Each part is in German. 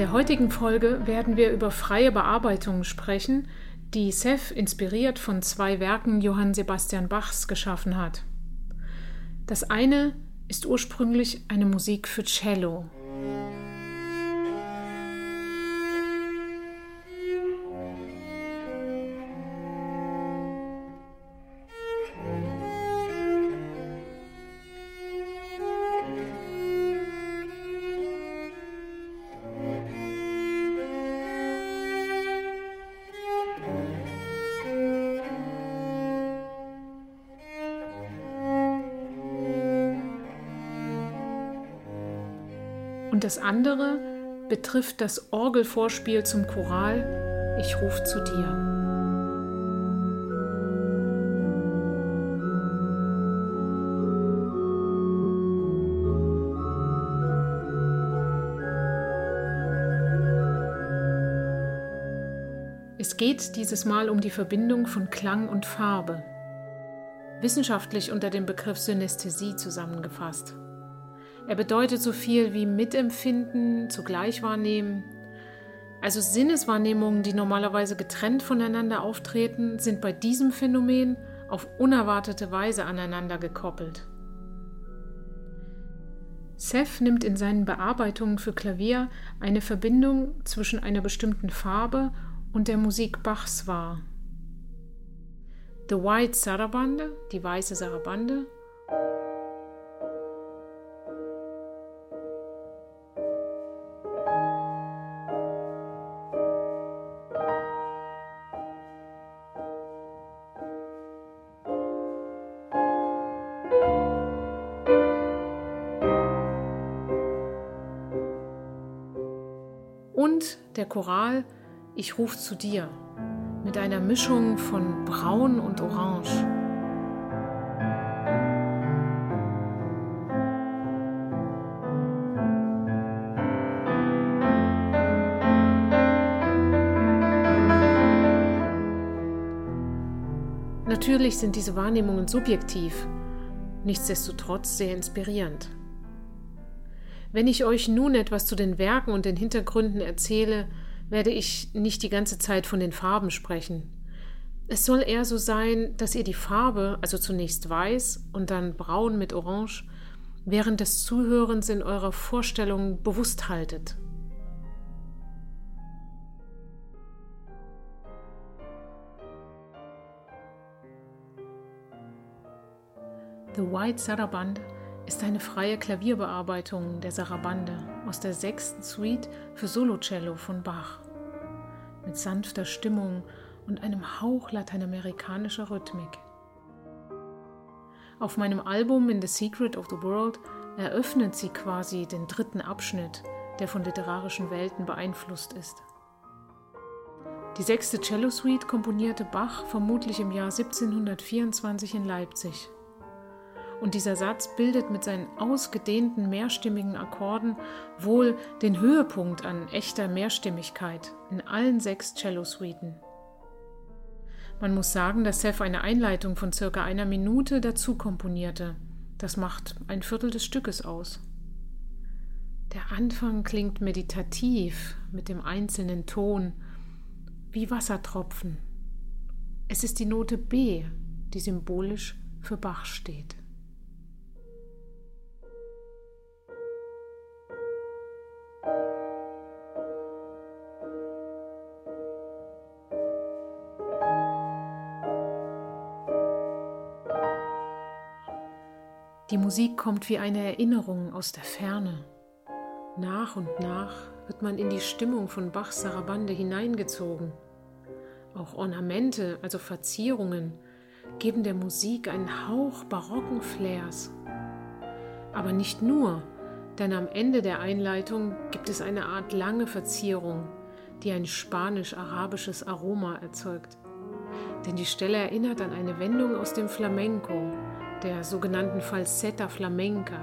der heutigen Folge werden wir über freie Bearbeitungen sprechen, die Seth inspiriert von zwei Werken Johann Sebastian Bachs geschaffen hat. Das eine ist ursprünglich eine Musik für Cello. Und das andere betrifft das Orgelvorspiel zum Choral Ich ruf zu dir. Es geht dieses Mal um die Verbindung von Klang und Farbe, wissenschaftlich unter dem Begriff Synästhesie zusammengefasst. Er bedeutet so viel wie Mitempfinden, zugleich wahrnehmen. Also Sinneswahrnehmungen, die normalerweise getrennt voneinander auftreten, sind bei diesem Phänomen auf unerwartete Weise aneinander gekoppelt. Seth nimmt in seinen Bearbeitungen für Klavier eine Verbindung zwischen einer bestimmten Farbe und der Musik Bachs wahr. The White Sarabande, die weiße Sarabande, der Choral Ich ruf zu dir mit einer Mischung von Braun und Orange. Natürlich sind diese Wahrnehmungen subjektiv, nichtsdestotrotz sehr inspirierend. Wenn ich euch nun etwas zu den Werken und den Hintergründen erzähle, werde ich nicht die ganze Zeit von den Farben sprechen. Es soll eher so sein, dass ihr die Farbe, also zunächst weiß und dann braun mit orange, während des Zuhörens in eurer Vorstellung bewusst haltet. The White Saraband ist eine freie Klavierbearbeitung der Sarabande aus der sechsten Suite für Solocello von Bach. Mit sanfter Stimmung und einem Hauch lateinamerikanischer Rhythmik. Auf meinem Album In the Secret of the World eröffnet sie quasi den dritten Abschnitt, der von literarischen Welten beeinflusst ist. Die sechste Cello-Suite komponierte Bach vermutlich im Jahr 1724 in Leipzig und dieser Satz bildet mit seinen ausgedehnten mehrstimmigen Akkorden wohl den Höhepunkt an echter Mehrstimmigkeit in allen sechs Cello-Suiten. Man muss sagen, dass Seth eine Einleitung von circa einer Minute dazu komponierte. Das macht ein Viertel des Stückes aus. Der Anfang klingt meditativ mit dem einzelnen Ton, wie Wassertropfen. Es ist die Note B, die symbolisch für Bach steht. Musik kommt wie eine Erinnerung aus der Ferne. Nach und nach wird man in die Stimmung von Bachs Sarabande hineingezogen. Auch Ornamente, also Verzierungen, geben der Musik einen Hauch barocken Flairs. Aber nicht nur, denn am Ende der Einleitung gibt es eine Art lange Verzierung, die ein spanisch-arabisches Aroma erzeugt. Denn die Stelle erinnert an eine Wendung aus dem Flamenco, der sogenannten Falsetta Flamenca.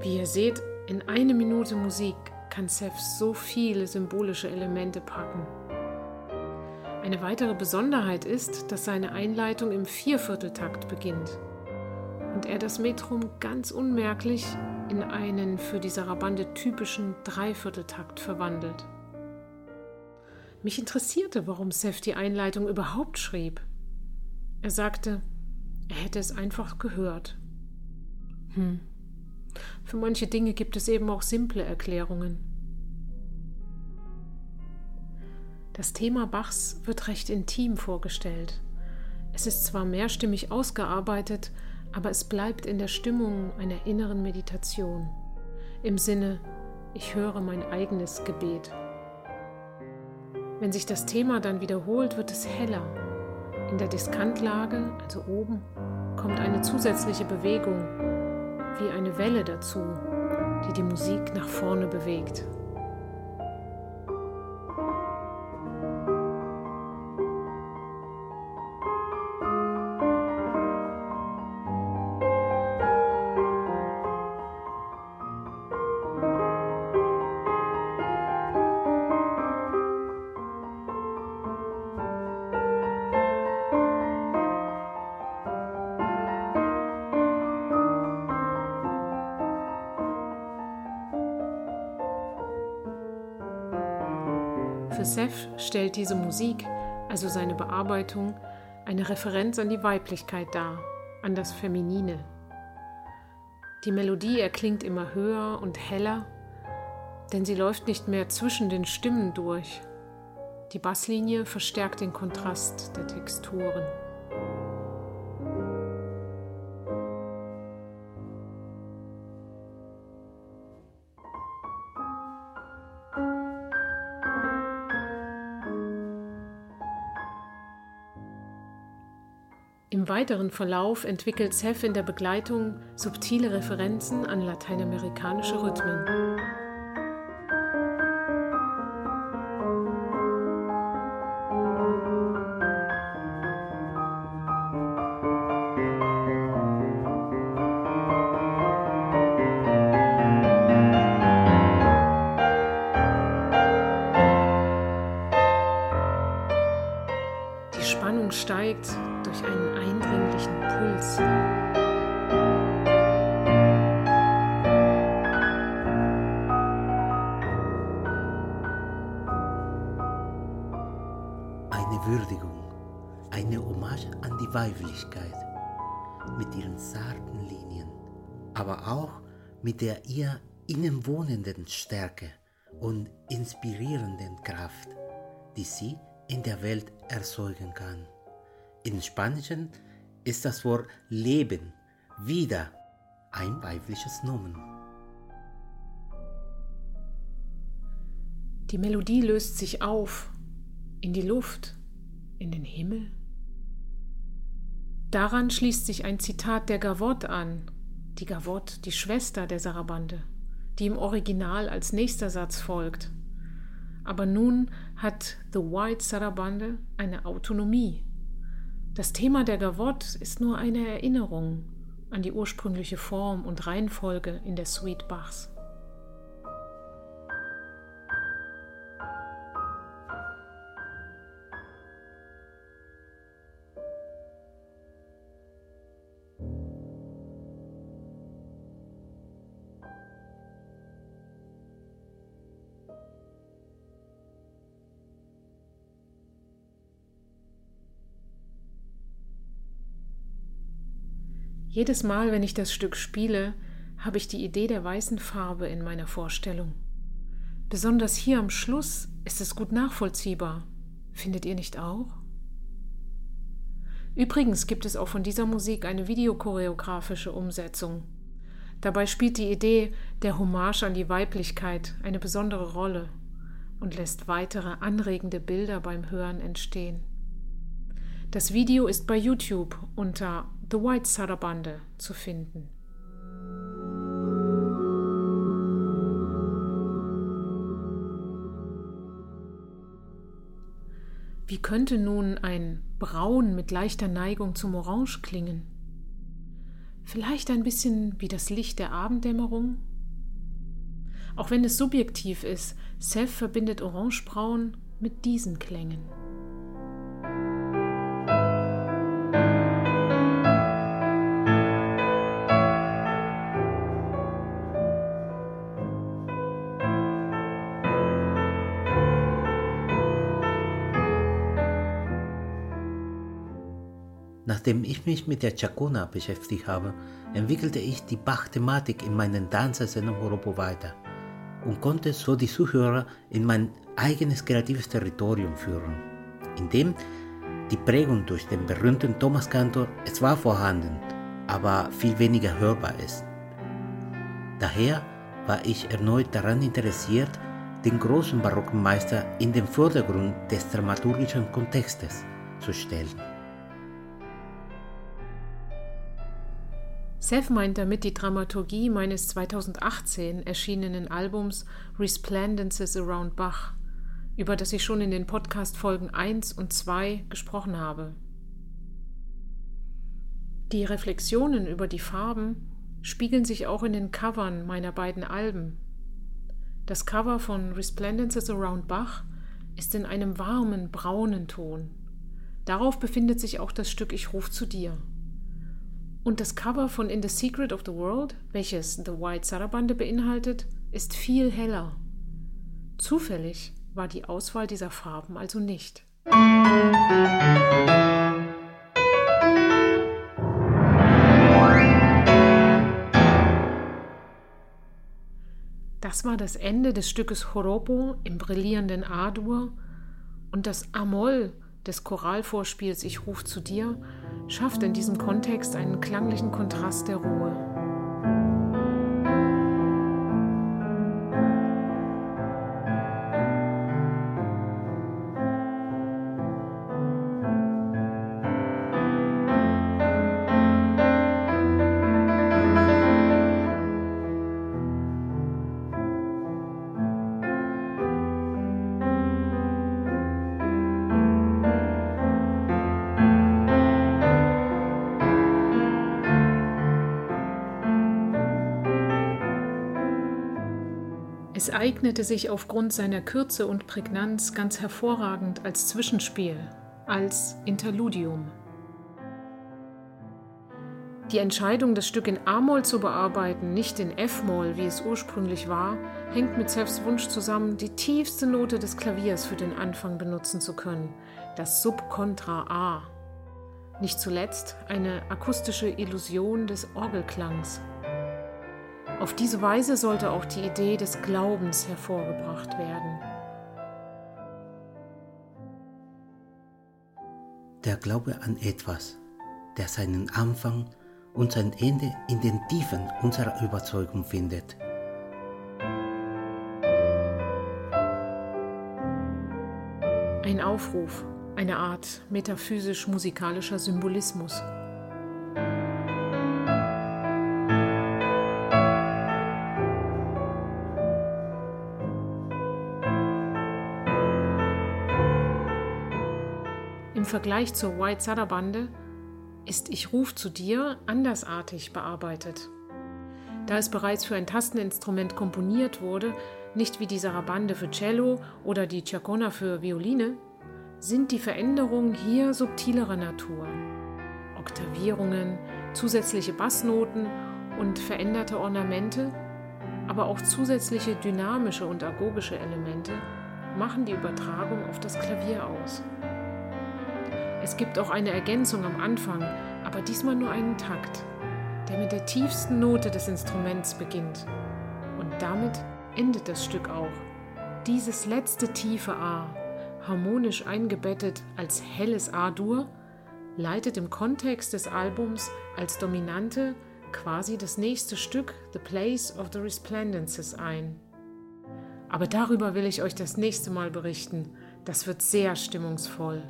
Wie seht, in eine Minute Musik kann Seth so viele symbolische Elemente packen. Eine weitere Besonderheit ist, dass seine Einleitung im Viervierteltakt beginnt und er das Metrum ganz unmerklich in einen für die Sarabande typischen Dreivierteltakt verwandelt. Mich interessierte, warum Seth die Einleitung überhaupt schrieb. Er sagte, er hätte es einfach gehört. Hm. Für manche Dinge gibt es eben auch simple Erklärungen. Das Thema Bachs wird recht intim vorgestellt. Es ist zwar mehrstimmig ausgearbeitet, aber es bleibt in der Stimmung einer inneren Meditation. Im Sinne, ich höre mein eigenes Gebet. Wenn sich das Thema dann wiederholt, wird es heller. In der Diskantlage, also oben, kommt eine zusätzliche Bewegung, wie eine Welle dazu, die die Musik nach vorne bewegt. Seth stellt diese Musik, also seine Bearbeitung, eine Referenz an die Weiblichkeit dar, an das Feminine. Die Melodie erklingt immer höher und heller, denn sie läuft nicht mehr zwischen den Stimmen durch. Die Basslinie verstärkt den Kontrast der Texturen. Weiteren Verlauf entwickelt Seth in der Begleitung subtile Referenzen an lateinamerikanische Rhythmen. Würdigung, eine Hommage an die Weiblichkeit mit ihren zarten Linien, aber auch mit der ihr innenwohnenden Stärke und inspirierenden Kraft, die sie in der Welt erzeugen kann. In Spanischen ist das Wort Leben wieder ein weibliches Nomen. Die Melodie löst sich auf in die Luft, in den Himmel. Daran schließt sich ein Zitat der Gavotte an, die Gavotte, die Schwester der Sarabande, die im Original als nächster Satz folgt. Aber nun hat The White Sarabande eine Autonomie. Das Thema der Gavotte ist nur eine Erinnerung an die ursprüngliche Form und Reihenfolge in der Suite Bachs. Jedes Mal, wenn ich das Stück spiele, habe ich die Idee der weißen Farbe in meiner Vorstellung. Besonders hier am Schluss ist es gut nachvollziehbar. Findet ihr nicht auch? Übrigens gibt es auch von dieser Musik eine videochoreografische Umsetzung. Dabei spielt die Idee der Hommage an die Weiblichkeit eine besondere Rolle und lässt weitere anregende Bilder beim Hören entstehen. Das Video ist bei YouTube unter The White Sarabande zu finden. Wie könnte nun ein Braun mit leichter Neigung zum Orange klingen? Vielleicht ein bisschen wie das Licht der Abenddämmerung Auch wenn es subjektiv ist, Seth verbindet Orangebraun mit diesen Klängen. Nachdem ich mich mit der Chacona beschäftigt habe, entwickelte ich die Bach-Thematik in meinen Dancersendung Horopo weiter und konnte so die Zuhörer in mein eigenes kreatives Territorium führen, in dem die Prägung durch den berühmten Thomas Cantor zwar vorhanden, aber viel weniger hörbar ist. Daher war ich erneut daran interessiert, den großen barocken Meister in den Vordergrund des dramaturgischen Kontextes zu stellen. Seth meint damit die Dramaturgie meines 2018 erschienenen Albums Resplendences Around Bach, über das ich schon in den Podcast-Folgen 1 und 2 gesprochen habe. Die Reflexionen über die Farben spiegeln sich auch in den Covern meiner beiden Alben. Das Cover von Resplendences Around Bach ist in einem warmen, braunen Ton. Darauf befindet sich auch das Stück Ich ruf zu dir. Und das Cover von In the Secret of the World, welches The White Sarabande beinhaltet, ist viel heller. Zufällig war die Auswahl dieser Farben also nicht. Das war das Ende des Stückes Horopo im brillierenden A-Dur und das Amoll des Choralvorspiels Ich ruf zu dir schafft in diesem Kontext einen klanglichen Kontrast der Ruhe. Es eignete sich aufgrund seiner Kürze und Prägnanz ganz hervorragend als Zwischenspiel, als Interludium. Die Entscheidung, das Stück in A-Moll zu bearbeiten, nicht in F-Moll, wie es ursprünglich war, hängt mit Sefs Wunsch zusammen, die tiefste Note des Klaviers für den Anfang benutzen zu können, das Subkontra A. Nicht zuletzt eine akustische Illusion des Orgelklangs. Auf diese Weise sollte auch die Idee des Glaubens hervorgebracht werden. Der Glaube an etwas, der seinen Anfang und sein Ende in den Tiefen unserer Überzeugung findet. Ein Aufruf, eine Art metaphysisch-musikalischer Symbolismus. Vergleich zur White Sarabande ist Ich ruf zu dir andersartig bearbeitet. Da es bereits für ein Tasteninstrument komponiert wurde, nicht wie die Sarabande für Cello oder die Chacona für Violine, sind die Veränderungen hier subtilerer Natur. Oktavierungen, zusätzliche Bassnoten und veränderte Ornamente, aber auch zusätzliche dynamische und agogische Elemente machen die Übertragung auf das Klavier aus. Es gibt auch eine Ergänzung am Anfang, aber diesmal nur einen Takt, der mit der tiefsten Note des Instruments beginnt. Und damit endet das Stück auch. Dieses letzte tiefe A, harmonisch eingebettet als helles A-Dur, leitet im Kontext des Albums als Dominante quasi das nächste Stück The Place of the Resplendences ein. Aber darüber will ich euch das nächste Mal berichten. Das wird sehr stimmungsvoll.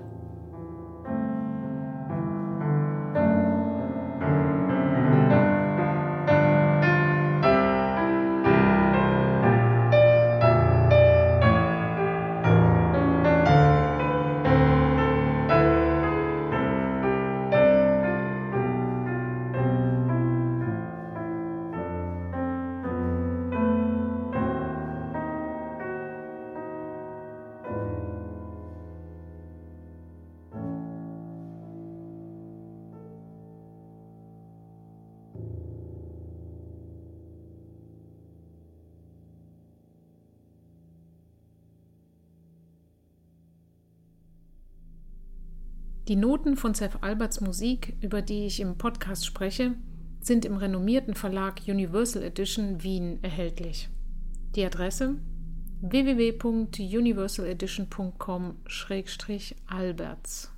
Die Noten von Seth Alberts Musik, über die ich im Podcast spreche, sind im renommierten Verlag Universal Edition Wien erhältlich. Die Adresse www.universaledition.com-alberts